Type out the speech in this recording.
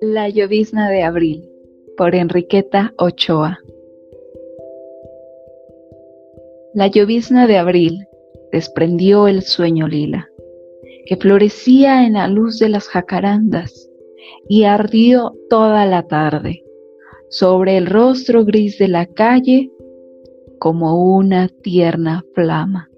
La llovizna de abril por Enriqueta Ochoa La llovizna de abril desprendió el sueño lila, que florecía en la luz de las jacarandas y ardió toda la tarde sobre el rostro gris de la calle como una tierna flama.